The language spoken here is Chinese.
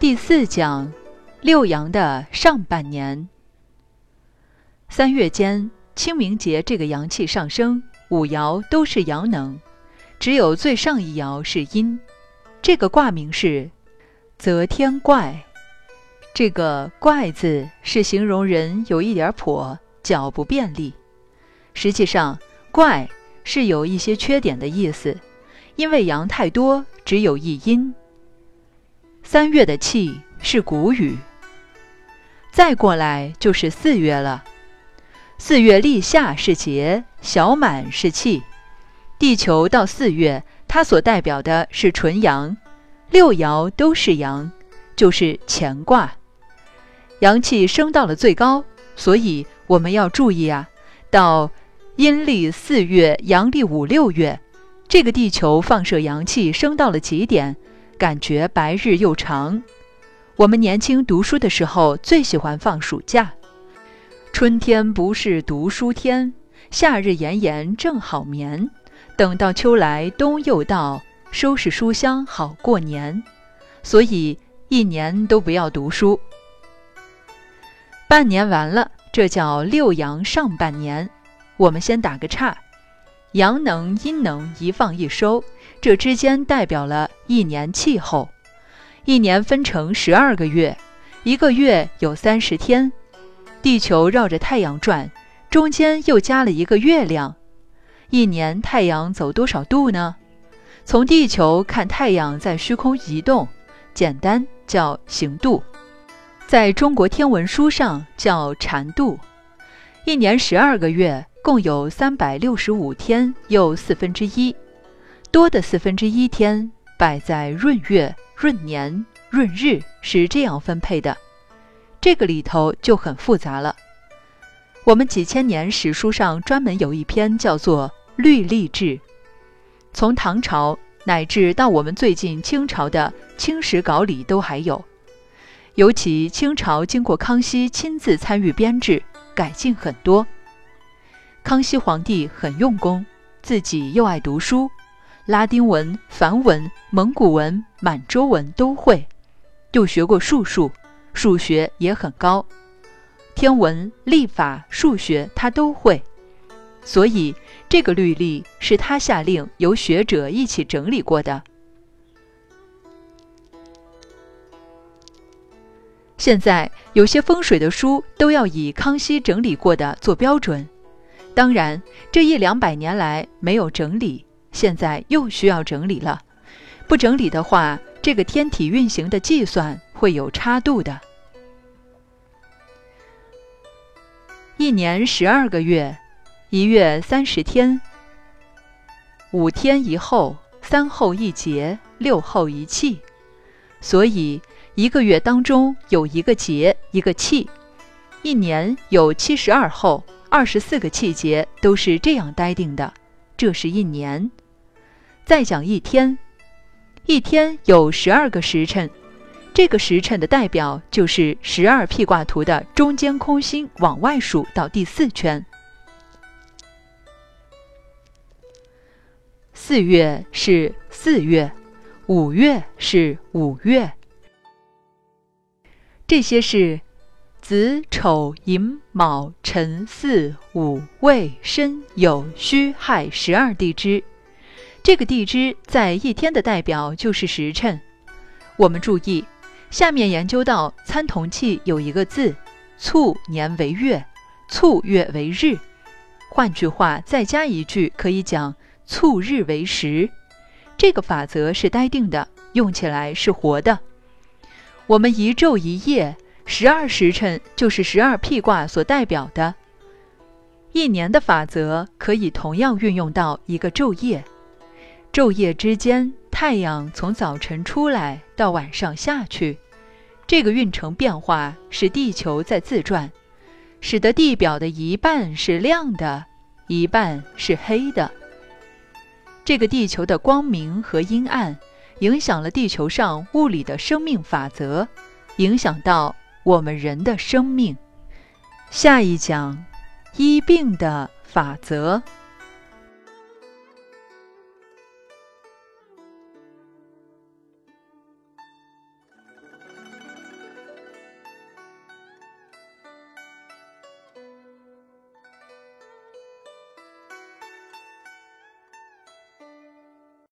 第四讲，六阳的上半年。三月间，清明节这个阳气上升，五爻都是阳能，只有最上一爻是阴。这个卦名是泽天怪。这个“怪”字是形容人有一点跛，脚不便利。实际上，“怪”是有一些缺点的意思，因为阳太多，只有一阴。三月的气是谷雨，再过来就是四月了。四月立夏是节，小满是气。地球到四月，它所代表的是纯阳，六爻都是阳，就是乾卦。阳气升到了最高，所以我们要注意啊。到阴历四月、阳历五六月，这个地球放射阳气升到了极点。感觉白日又长。我们年轻读书的时候最喜欢放暑假。春天不是读书天，夏日炎炎正好眠。等到秋来冬又到，收拾书箱好过年。所以一年都不要读书。半年完了，这叫六阳上半年。我们先打个岔。阳能、阴能一放一收，这之间代表了一年气候。一年分成十二个月，一个月有三十天。地球绕着太阳转，中间又加了一个月亮。一年太阳走多少度呢？从地球看太阳在虚空移动，简单叫行度，在中国天文书上叫禅度。一年十二个月。共有三百六十五天，又四分之一，多的四分之一天摆在闰月、闰年、闰日，是这样分配的。这个里头就很复杂了。我们几千年史书上专门有一篇叫做《律历志》，从唐朝乃至到我们最近清朝的《清史稿》里都还有。尤其清朝经过康熙亲自参与编制，改进很多。康熙皇帝很用功，自己又爱读书，拉丁文、梵文、蒙古文、满洲文都会，又学过数数，数学也很高，天文、历法、数学他都会，所以这个律例是他下令由学者一起整理过的。现在有些风水的书都要以康熙整理过的做标准。当然，这一两百年来没有整理，现在又需要整理了。不整理的话，这个天体运行的计算会有差度的。一年十二个月，一月三十天，五天一后，三后一节，六后一气，所以一个月当中有一个节，一个气。一年有七十二候。二十四个气节都是这样待定的，这是一年。再讲一天，一天有十二个时辰，这个时辰的代表就是十二辟卦图的中间空心往外数到第四圈。四月是四月，五月是五月，这些是。子丑寅卯辰巳午未申酉戌亥十二地支，这个地支在一天的代表就是时辰。我们注意，下面研究到参同气有一个字，卒年为月，卒月为日。换句话，再加一句，可以讲卒日为时。这个法则是待定的，用起来是活的。我们一昼一夜。十二时辰就是十二辟卦所代表的，一年的法则可以同样运用到一个昼夜。昼夜之间，太阳从早晨出来到晚上下去，这个运程变化是地球在自转，使得地表的一半是亮的，一半是黑的。这个地球的光明和阴暗，影响了地球上物理的生命法则，影响到。我们人的生命，下一讲医病的法则。